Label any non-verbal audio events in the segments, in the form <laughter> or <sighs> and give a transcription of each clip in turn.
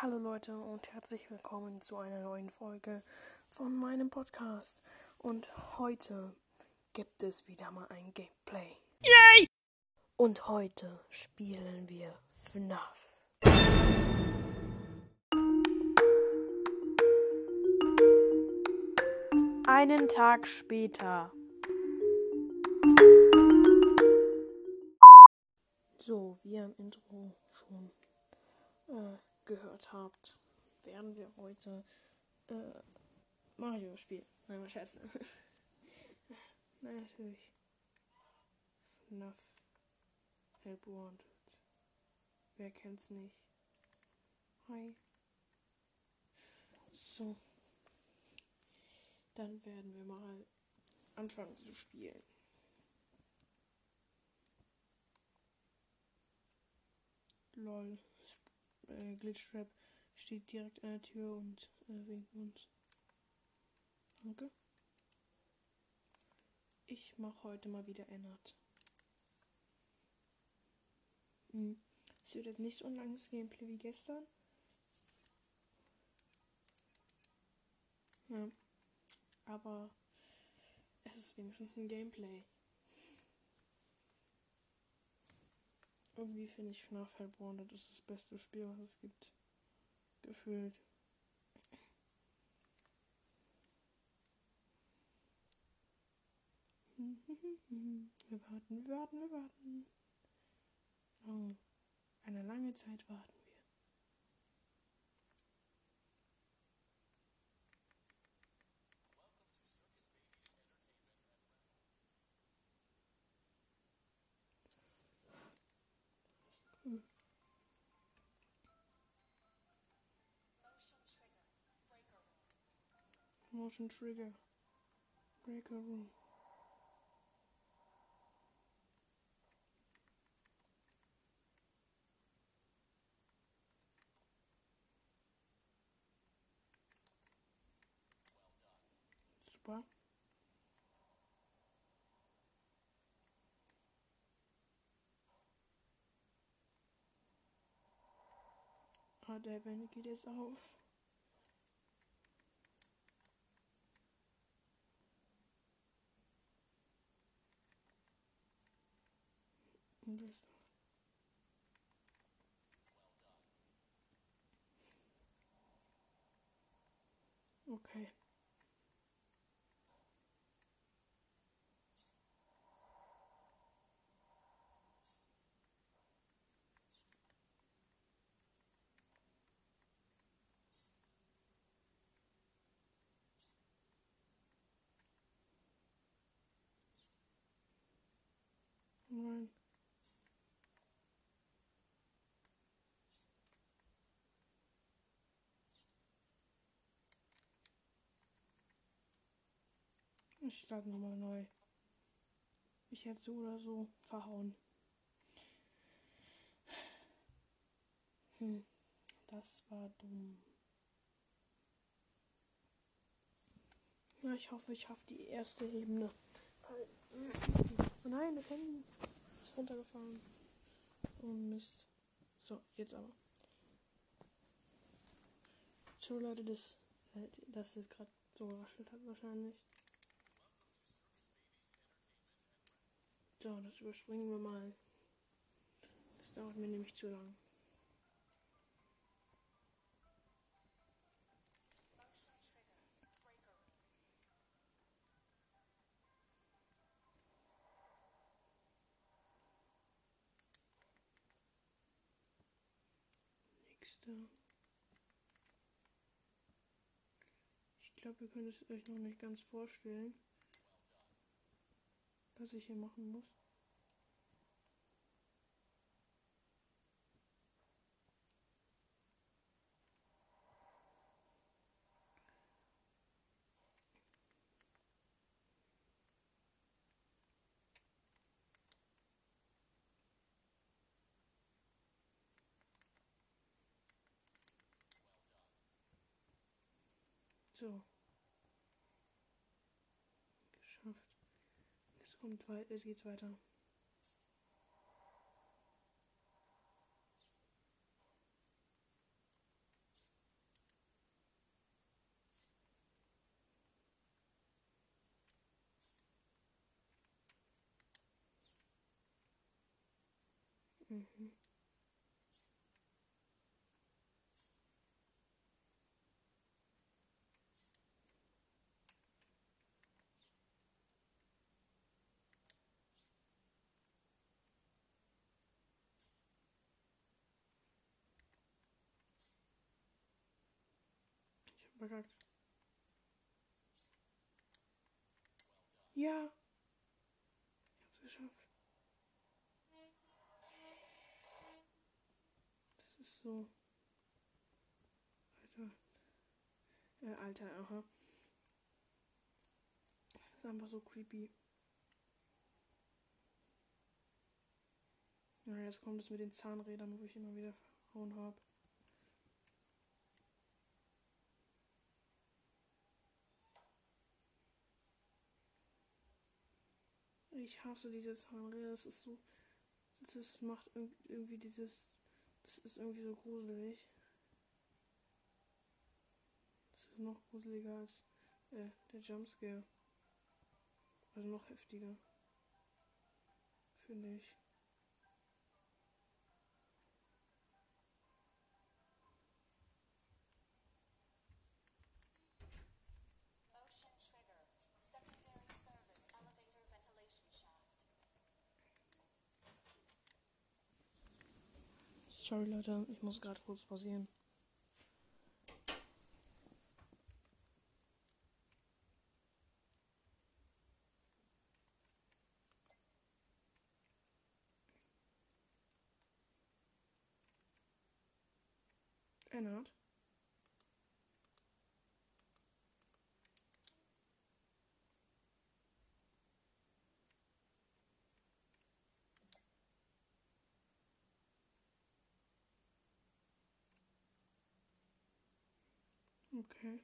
Hallo Leute und herzlich willkommen zu einer neuen Folge von meinem Podcast. Und heute gibt es wieder mal ein Gameplay. Yay! Und heute spielen wir FNAF. Einen Tag später. So, wie im Intro schon äh, gehört habt, werden wir heute äh, Mario spielen. Nein, mal <laughs> schätzen. Nein, natürlich. FNAF Help Wanted. Wer kennt's nicht? Hi. So. Dann werden wir mal anfangen zu spielen. Lol. Äh, Glitchtrap steht direkt an der Tür und äh, winkt uns. Danke. Ich mache heute mal wieder Ennard. Hm. Es wird jetzt nicht so ein langes Gameplay wie gestern. Ja. Aber es ist wenigstens ein Gameplay. Irgendwie finde ich FNAF Hellborn, das ist das beste Spiel, was es gibt. Gefühlt. <laughs> Wir warten, wir warten, wir warten. Oh, eine lange Zeit warten wir. Hm. Motion Trigger. Breaker Room. Super. Ah, der Event geht jetzt auf. Und das Okay. Nein. Ich starte nochmal neu. Ich hätte so oder so verhauen. Hm, das war dumm. Na, ich hoffe, ich schaffe die erste Ebene. Oh nein, das Handy ist runtergefahren. Oh Mist. So, jetzt aber. So Leute, das, äh, das ist gerade so geraschelt hat wahrscheinlich. So, das überspringen wir mal. Das dauert mir nämlich zu lang. Ich glaube, ihr könnt es euch noch nicht ganz vorstellen, was ich hier machen muss. So. es kommt weiter, es geht weiter. Mhm. Verkackt. Ja. Ich hab's geschafft. Das ist so. Alter. Äh, Alter, aha. Das ist einfach so creepy. Ja, jetzt kommt es mit den Zahnrädern, wo ich immer wieder verhauen habe. Ich hasse diese Zahnräder. Das ist so. Das macht irgendwie dieses. Das ist irgendwie so gruselig. Das ist noch gruseliger als äh, der Jumpscare. Also noch heftiger. Finde ich. Sorry Leute, ich muss gerade kurz pausieren. Okay.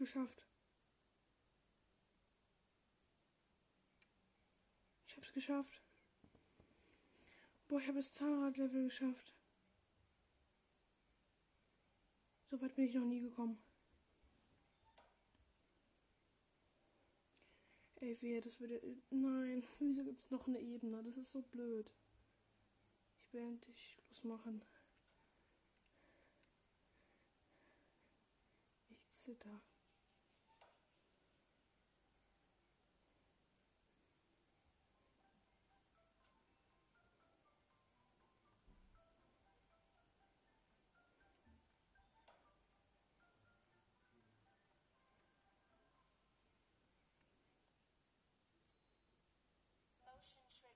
Geschafft. Ich hab's geschafft. Boah, ich habe das Zahnradlevel geschafft. So weit bin ich noch nie gekommen. Ey, wehe, das würde. Nein, <laughs> wieso gibt es noch eine Ebene? Das ist so blöd. Ich will endlich Schluss machen. Ich zitter. relationship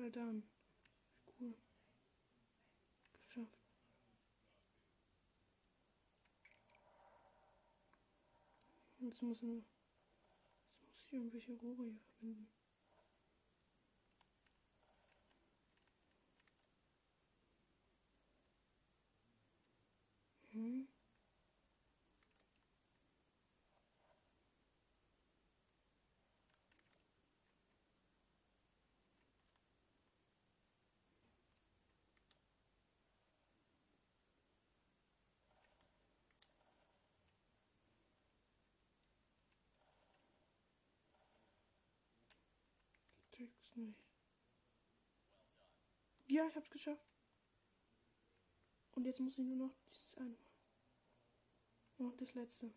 Well done. Cool. Geschafft. Jetzt müssen wir. Jetzt muss ich irgendwelche Rohre hier verbinden. Hm. Check's nicht. Ja, ich hab's geschafft. Und jetzt muss ich nur noch dieses eine. Und das letzte.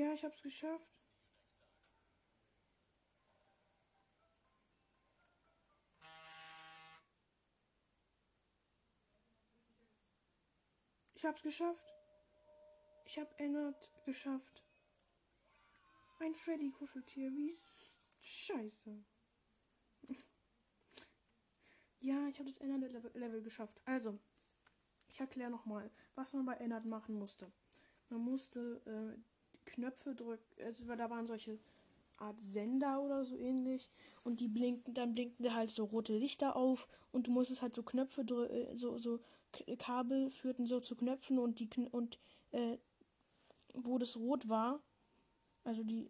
Ja, ich hab's geschafft. Ich hab's geschafft. Ich hab Ennard geschafft. Ein Freddy-Kuscheltier. Wie scheiße. <laughs> ja, ich habe das Ennard-Level geschafft. Also, ich erkläre nochmal, was man bei Ennard machen musste. Man musste äh, Knöpfe drücken. Also, da waren solche Art Sender oder so ähnlich. Und die blinken, dann blinken halt so rote Lichter auf. Und du musstest halt so Knöpfe drücken, äh, so, so Kabel führten so zu Knöpfen und die und äh, wo das rot war, also die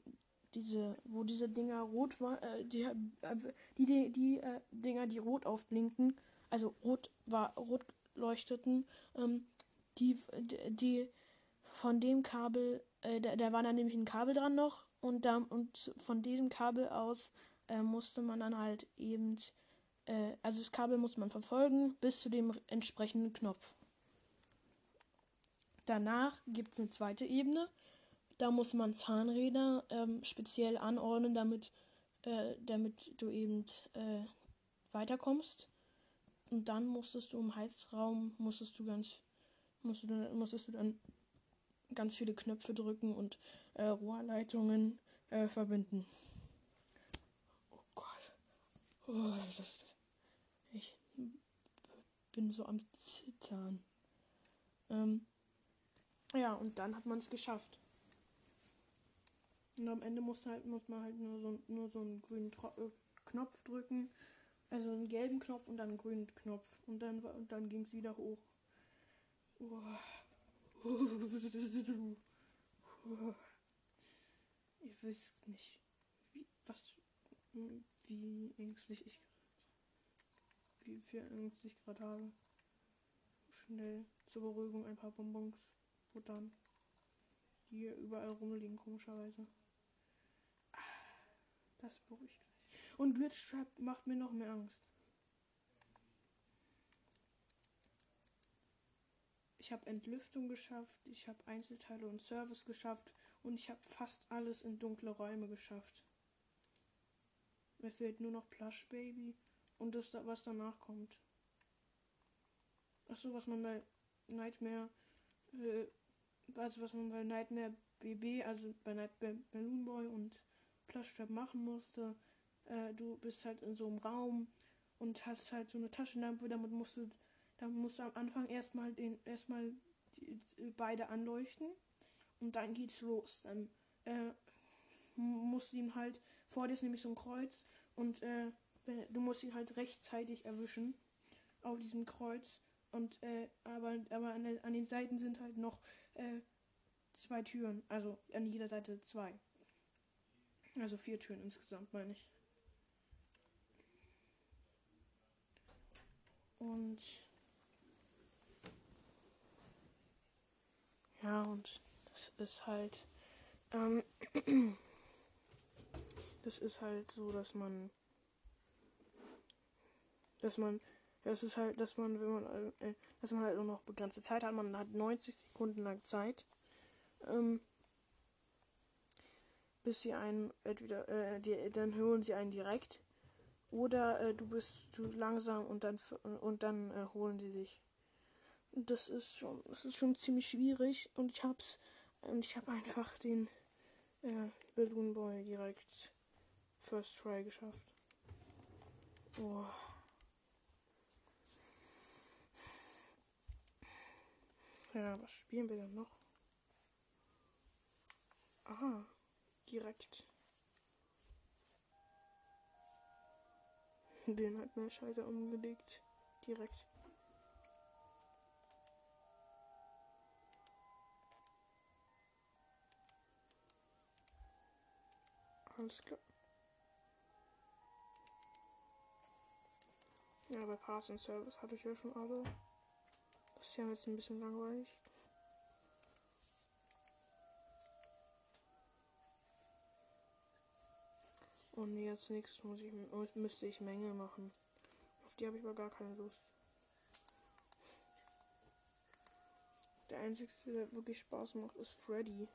diese, wo diese Dinger rot war, äh, die, äh, die, die, die äh, Dinger, die rot aufblinken, also rot war, rot leuchteten, ähm, die, die von dem Kabel, äh, da, da war dann nämlich ein Kabel dran noch und da, und von diesem Kabel aus äh, musste man dann halt eben äh, also das Kabel muss man verfolgen bis zu dem entsprechenden Knopf. Danach gibt es eine zweite Ebene. Da muss man Zahnräder ähm, speziell anordnen, damit, äh, damit du eben äh, weiterkommst. Und dann musstest du im Heizraum, musstest du ganz, musstest du, musstest du dann ganz viele Knöpfe drücken und äh, Rohrleitungen äh, verbinden. Oh Gott. Oh, ich bin so am Zittern. Ähm, ja, und dann hat man es geschafft. Und am Ende muss, halt, muss man halt nur so, nur so einen grünen Tro äh, Knopf drücken. Also einen gelben Knopf und dann einen grünen Knopf. Und dann, und dann ging es wieder hoch. Oh. <laughs> Ich weiß nicht, wie, was, wie ängstlich ich wie viel Angst ich gerade habe. Schnell zur Beruhigung ein paar Bonbons futtern. Die hier überall rumliegen, komischerweise. Das beruhigt gleich. Und Glitch Trap macht mir noch mehr Angst. Ich habe Entlüftung geschafft, ich habe Einzelteile und Service geschafft und ich habe fast alles in dunkle Räume geschafft. Mir fehlt nur noch Plush Baby und das, was danach kommt. Achso, was man bei Nightmare, äh, also was man bei Nightmare BB, also bei Nightmare Balloon Boy und Plush Trap machen musste. Äh, du bist halt in so einem Raum und hast halt so eine Taschenlampe, damit musst du, damit musst du am Anfang erstmal den, erstmal die, die, beide anleuchten und dann geht's los. Dann äh, musst du ihm halt, vor dir ist nämlich so ein Kreuz und äh, du musst ihn halt rechtzeitig erwischen auf diesem Kreuz. Und äh, aber, aber an, an, den Seiten sind halt noch äh, zwei Türen. Also an jeder Seite zwei. Also vier Türen insgesamt, meine ich. Und ja, und das ist halt. Ähm, <clears throat> das ist halt so, dass man dass man, das ist halt, dass man, wenn man, äh, dass man halt nur noch begrenzte Zeit hat, man hat 90 Sekunden lang Zeit, ähm, bis sie einen entweder, äh, die, dann holen sie einen direkt, oder äh, du bist zu langsam und dann und dann äh, holen sie dich. Das ist schon, das ist schon ziemlich schwierig und ich hab's, und ich habe einfach den äh, Balloon Boy direkt First Try geschafft. Oh. Ja, was spielen wir denn noch? Aha, direkt. Den hat mir Schalter umgelegt. Direkt. Alles klar. Ja, bei Parts and Service hatte ich ja schon alle. Das ist ja jetzt ein bisschen langweilig. Und jetzt nächstes muss ich, müsste ich Menge machen. Auf die habe ich aber gar keine Lust. Der einzige, der wirklich Spaß macht, ist Freddy.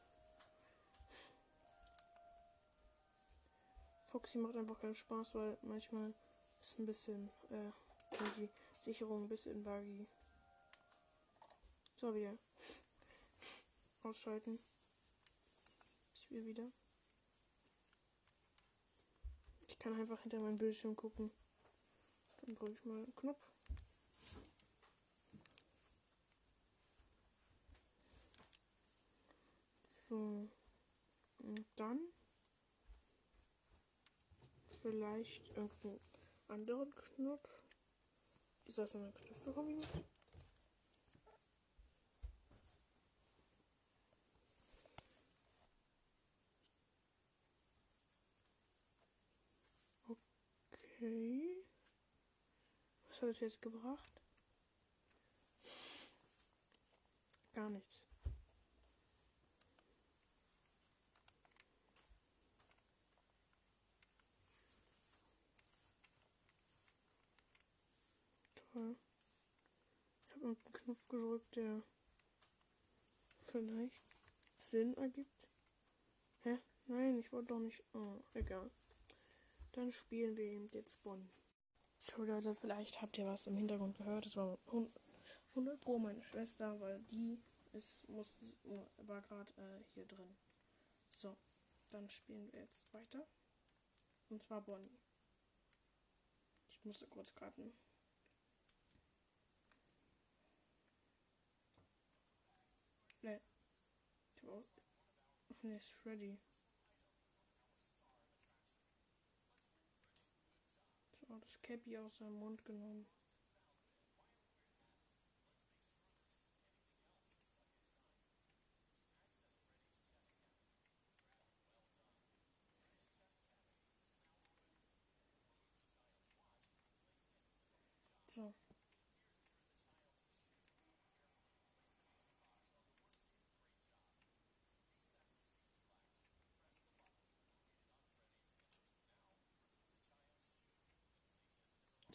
Foxy macht einfach keinen Spaß, weil manchmal ist ein bisschen äh, die Sicherung ein bisschen buggy. So, wieder. Ausschalten. Spiel wieder. Ich kann einfach hinter meinem Bildschirm gucken. Dann drücke ich mal einen Knopf. So. Und dann vielleicht irgendeinen anderen Knopf. Ist das eine Knöpfe kombiniert? Okay. Was hat es jetzt gebracht? Gar nichts. Toll. Ich habe irgendeinen Knopf gedrückt, der vielleicht Sinn ergibt. Hä? Nein, ich wollte doch nicht. Oh, egal. Dann spielen wir eben jetzt Bonn. So Leute, vielleicht habt ihr was im Hintergrund gehört. Das war 100 Pro meine Schwester, weil die ist, muss, war gerade äh, hier drin. So, dann spielen wir jetzt weiter. Und zwar Bonnie. Ich musste kurz gerade Auch. Ach ne, ist Freddy. So, das Cappy aus seinem Mund genommen.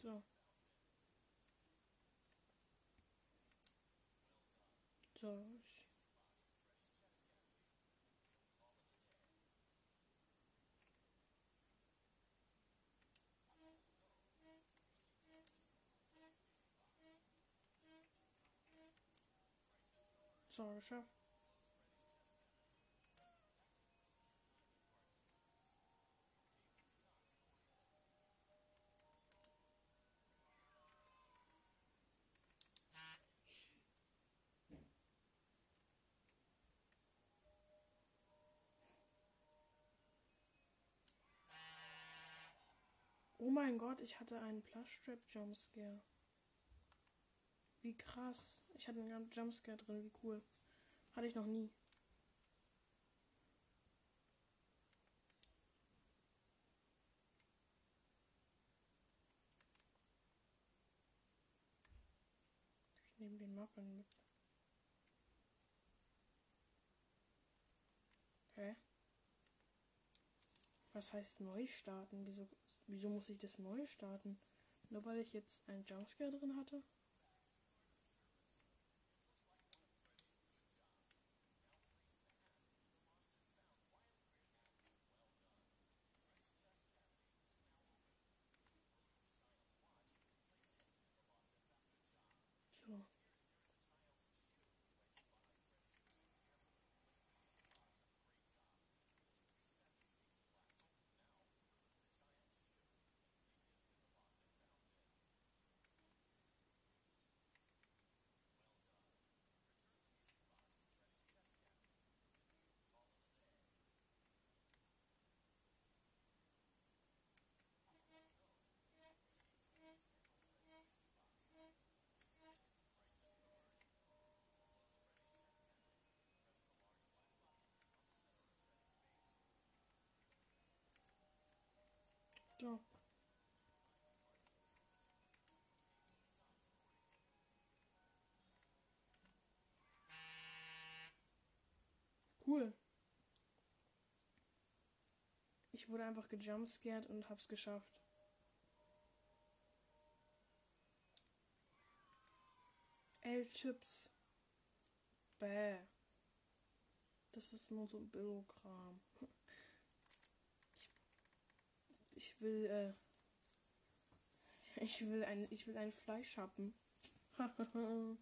So. So. So, geschafft. Oh mein Gott, ich hatte einen Plushtrap Jumpscare. Wie krass. Ich hatte einen Jumpscare drin, wie cool. Hatte ich noch nie. Ich nehme den Muffin mit. Hä? Was heißt neu starten? Wieso Wieso muss ich das neu starten? Nur weil ich jetzt einen Jumpscare drin hatte? So. Cool. Ich wurde einfach gejumpscared und hab's geschafft. Elf Chips. Bäh. Das ist nur so ein Billokram. <laughs> ich will, äh, ich will ein, ich will ein Fleisch haben. <laughs>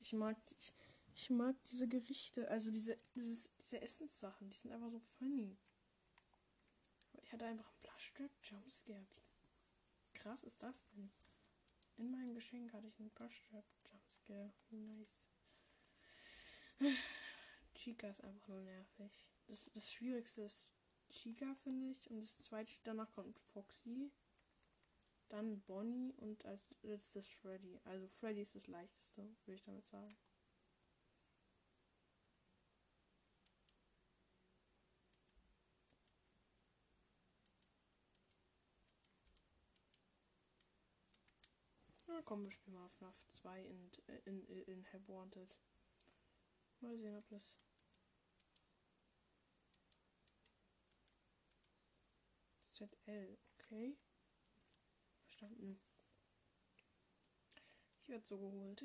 ich mag, ich, ich mag diese Gerichte, also diese, dieses, diese Essenssachen, die sind einfach so funny. Ich hatte einfach einen Plushtrap Jumpscare. Wie krass ist das denn? In meinem Geschenk hatte ich einen Plushtrap Jumpscare. Nice. <sighs> Chica ist einfach nur nervig. Das, das Schwierigste ist Chica, finde ich. Und das zweite danach kommt Foxy. Dann Bonnie und als letztes Freddy. Also Freddy ist das leichteste, würde ich damit sagen. Na komm, wir spielen mal FNAF 2 in, in, in, in Have Wanted. Mal sehen, ob das. ZL, okay. Verstanden. Ich werde so geholt.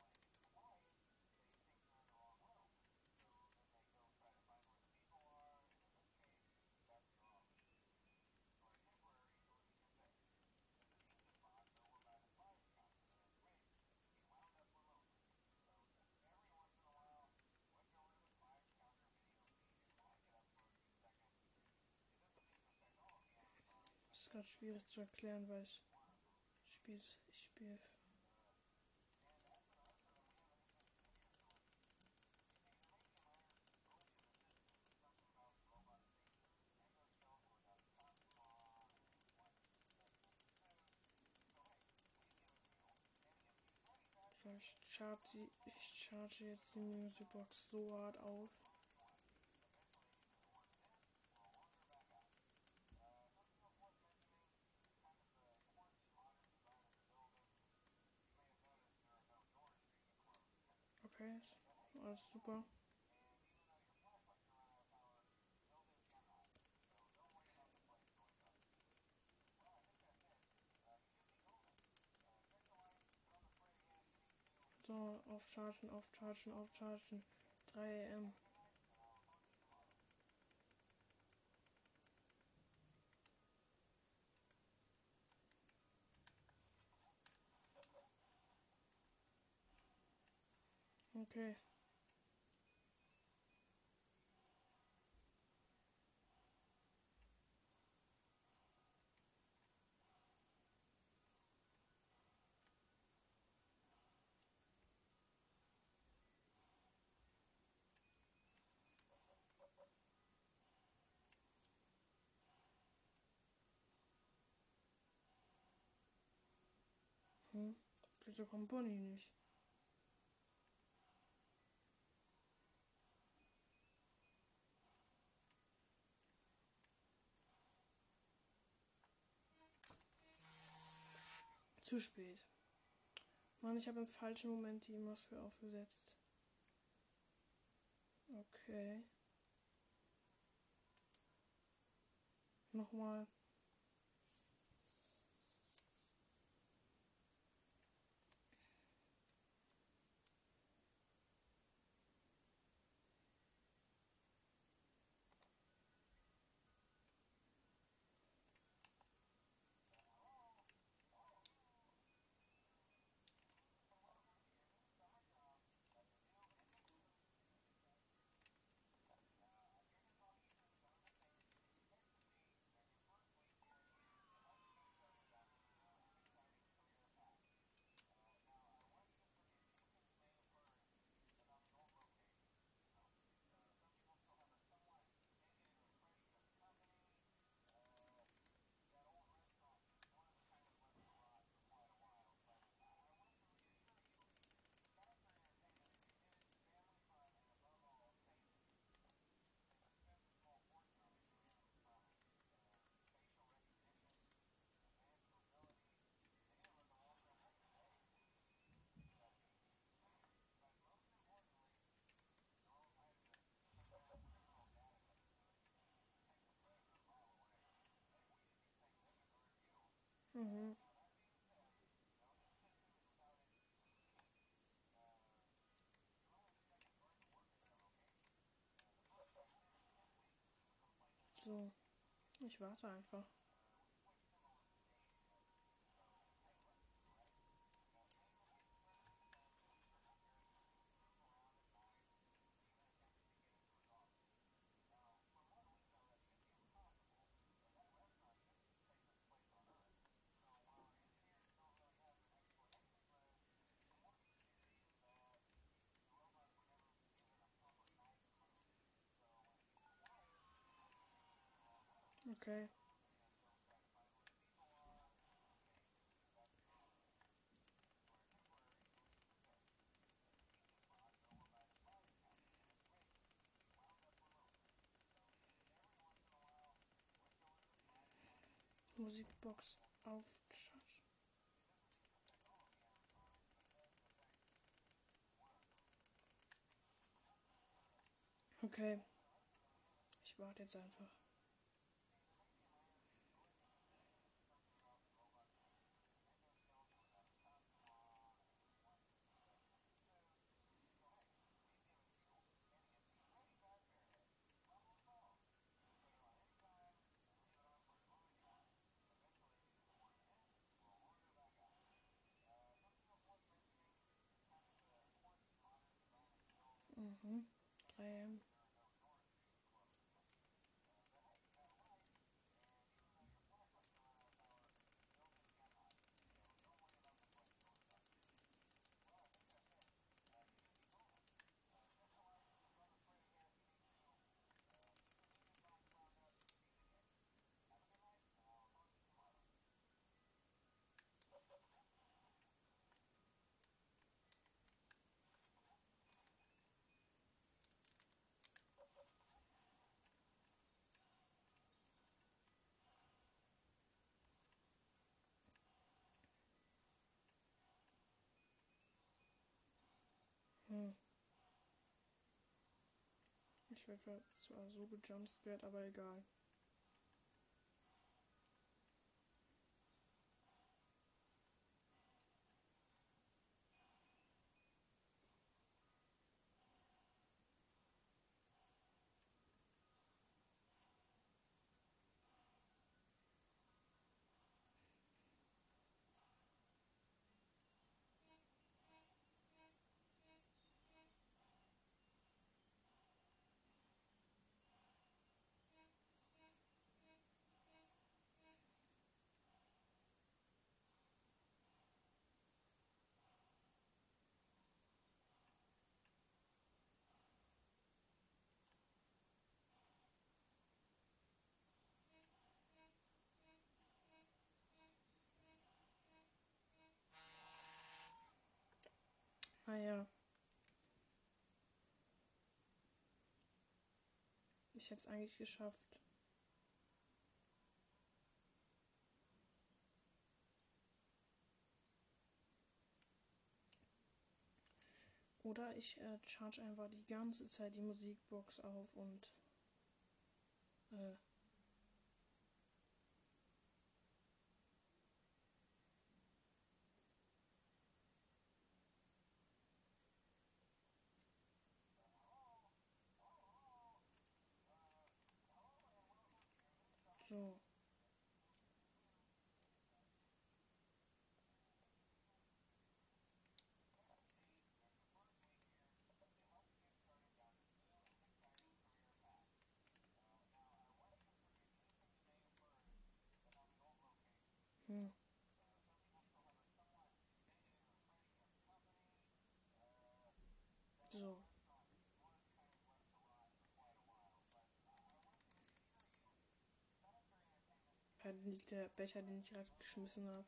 gerade schwierig zu erklären, weil ich spiele, ich spiele Ich charge, ich charge jetzt die Musicbox so hart auf. Okay, alles super. So, aufchargen, aufchargen, aufchargen. 3 M. Okay. Hm. Wieso kommt Bonnie nicht? Zu spät. Mann, ich habe im falschen Moment die Maske aufgesetzt. Okay. Nochmal. Mhm. So, ich warte einfach. Okay. Musikbox auf Chat. Okay. Ich warte jetzt einfach. Mhm. 3M. Hm. Ich werde zwar so gejumpscared, aber egal. Ah ja. Ich hätte es eigentlich geschafft. Oder ich äh, charge einfach die ganze Zeit die Musikbox auf und äh, So. Hm. So. Liegt der Becher, den ich gerade geschmissen habe.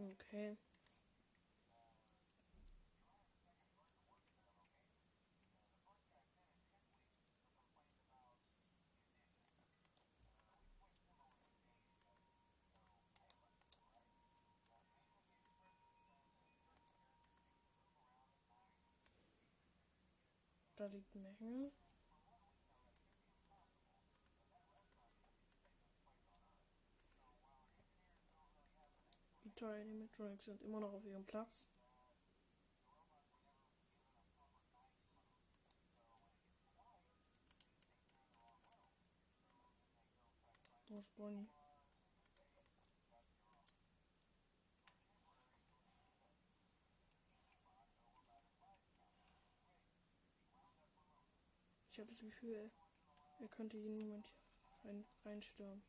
Okay. Da liegt eine Menge. Die tollen Animatronics sind immer noch auf ihrem Platz. Wo ist Bonnie? Ich habe das Gefühl, er könnte jeden Moment rein, reinstürmen.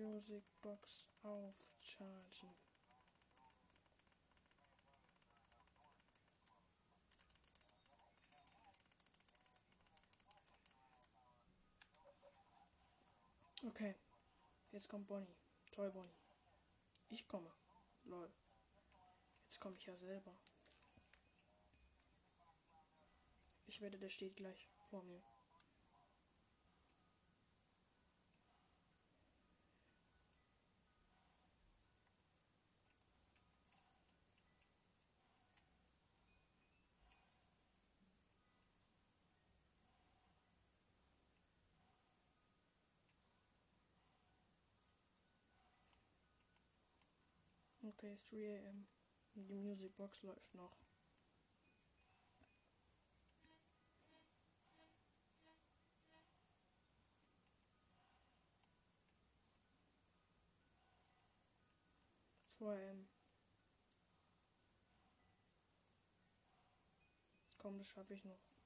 Music Box aufchargen. Okay, jetzt kommt Bonnie. Toll, Bonnie. Ich komme. Lol. Jetzt komme ich ja selber. Ich wette, der steht gleich vor mir. Okay, 3 am. Die Music Box läuft noch. Vor am. Komm, das schaffe ich noch.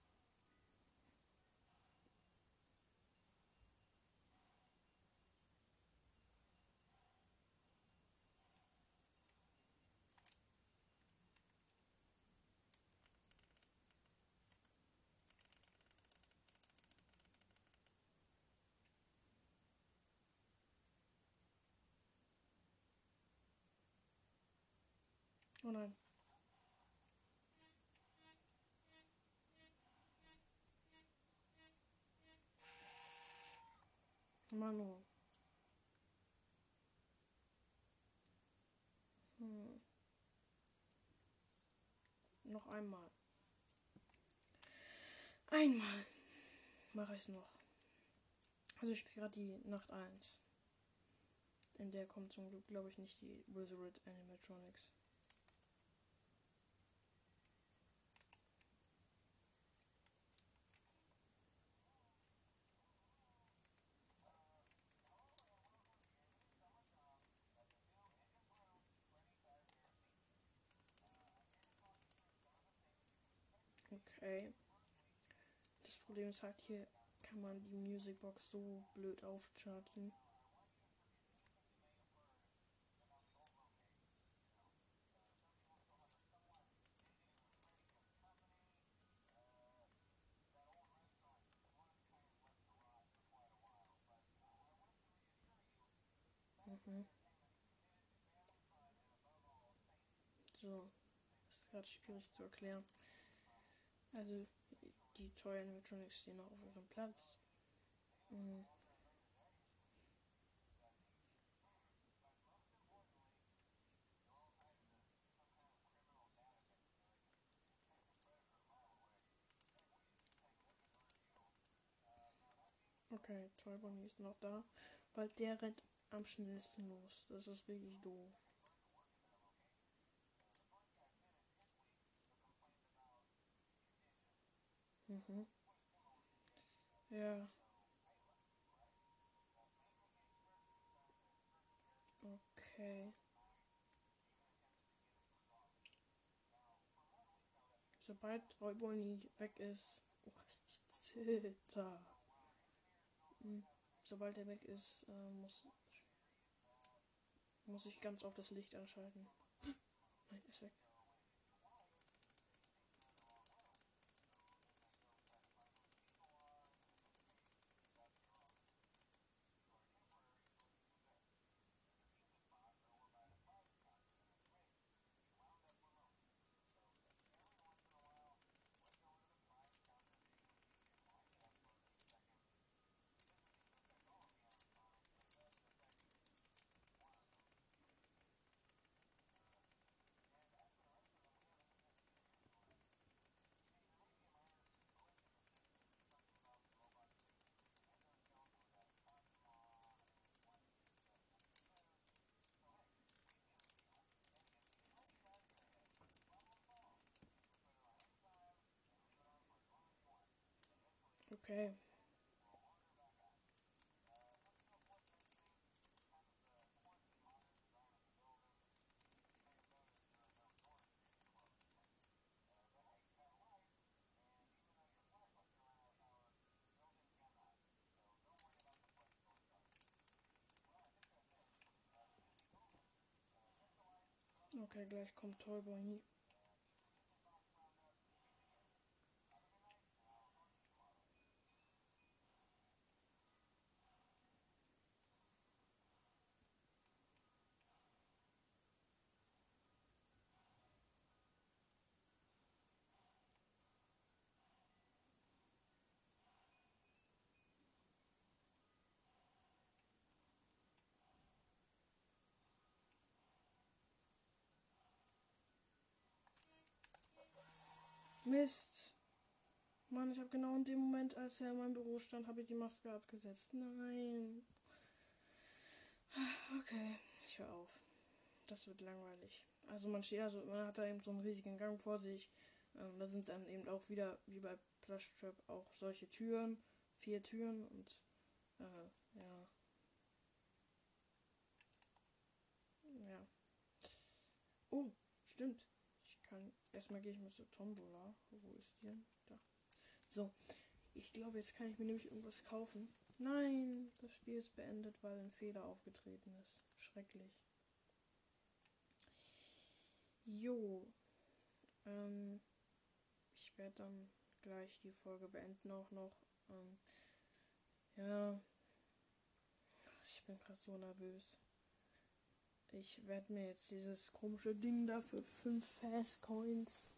Oh nein. Manu. Hm. Noch einmal. Einmal mache ich es noch. Also ich spiele gerade die Nacht 1. In der kommt zum Glück, glaube ich, nicht die Wizard Animatronics. Okay. Das Problem ist halt, hier kann man die Musicbox so blöd aufcharten. Mhm. So, das ist gerade schwierig zu erklären. Also, die Toy Animatronics stehen noch auf ihrem Platz. Mhm. Okay, Toy Bonnie ist noch da, weil der rennt am schnellsten los. Das ist wirklich doof. Mhm. Ja. Okay. Sobald Royboni weg ist. Oh, ich zitter. Hm. Sobald er weg ist, äh, muss, muss ich ganz auf das Licht anschalten. Nein, ist weg. Okay. Okay, gleich kommt Toy Mist. Mann, ich habe genau in dem Moment, als er in meinem Büro stand, habe ich die Maske abgesetzt. Nein. Okay, ich höre auf. Das wird langweilig. Also man steht, also man hat da eben so einen riesigen Gang vor sich. Ähm, da sind dann eben auch wieder, wie bei Plush Trap, auch solche Türen. Vier Türen und äh, ja. Ja. Oh, stimmt. Erstmal gehe ich mal zur Tombola. Wo ist die denn? Da. So. Ich glaube, jetzt kann ich mir nämlich irgendwas kaufen. Nein, das Spiel ist beendet, weil ein Fehler aufgetreten ist. Schrecklich. Jo. Ähm, ich werde dann gleich die Folge beenden auch noch. Ähm, ja. Ich bin gerade so nervös. Ich werde mir jetzt dieses komische Ding da für 5 Fast Coins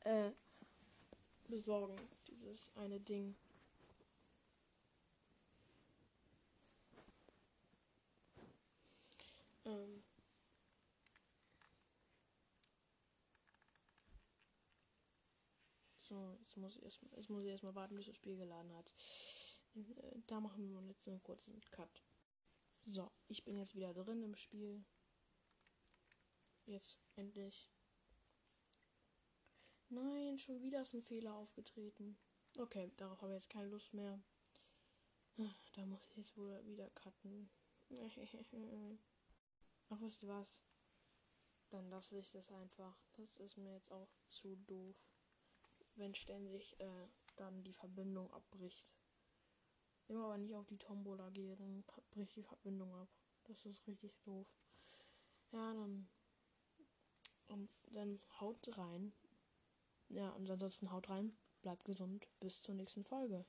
äh, besorgen. Dieses eine Ding. Ähm. So, jetzt muss ich erstmal, erstmal warten, bis das Spiel geladen hat. Äh, da machen wir jetzt einen kurzen Cut. So, ich bin jetzt wieder drin im Spiel. Jetzt endlich. Nein, schon wieder ist ein Fehler aufgetreten. Okay, darauf habe ich jetzt keine Lust mehr. Da muss ich jetzt wohl wieder cutten. <laughs> Ach, wisst ihr was? Dann lasse ich das einfach. Das ist mir jetzt auch zu doof. wenn ständig äh, dann die Verbindung abbricht. Immer wenn ich auf die Tombola gehe, dann bricht die Verbindung ab. Das ist richtig doof. Ja, dann. Und dann haut rein. Ja, und ansonsten haut rein. Bleibt gesund. Bis zur nächsten Folge.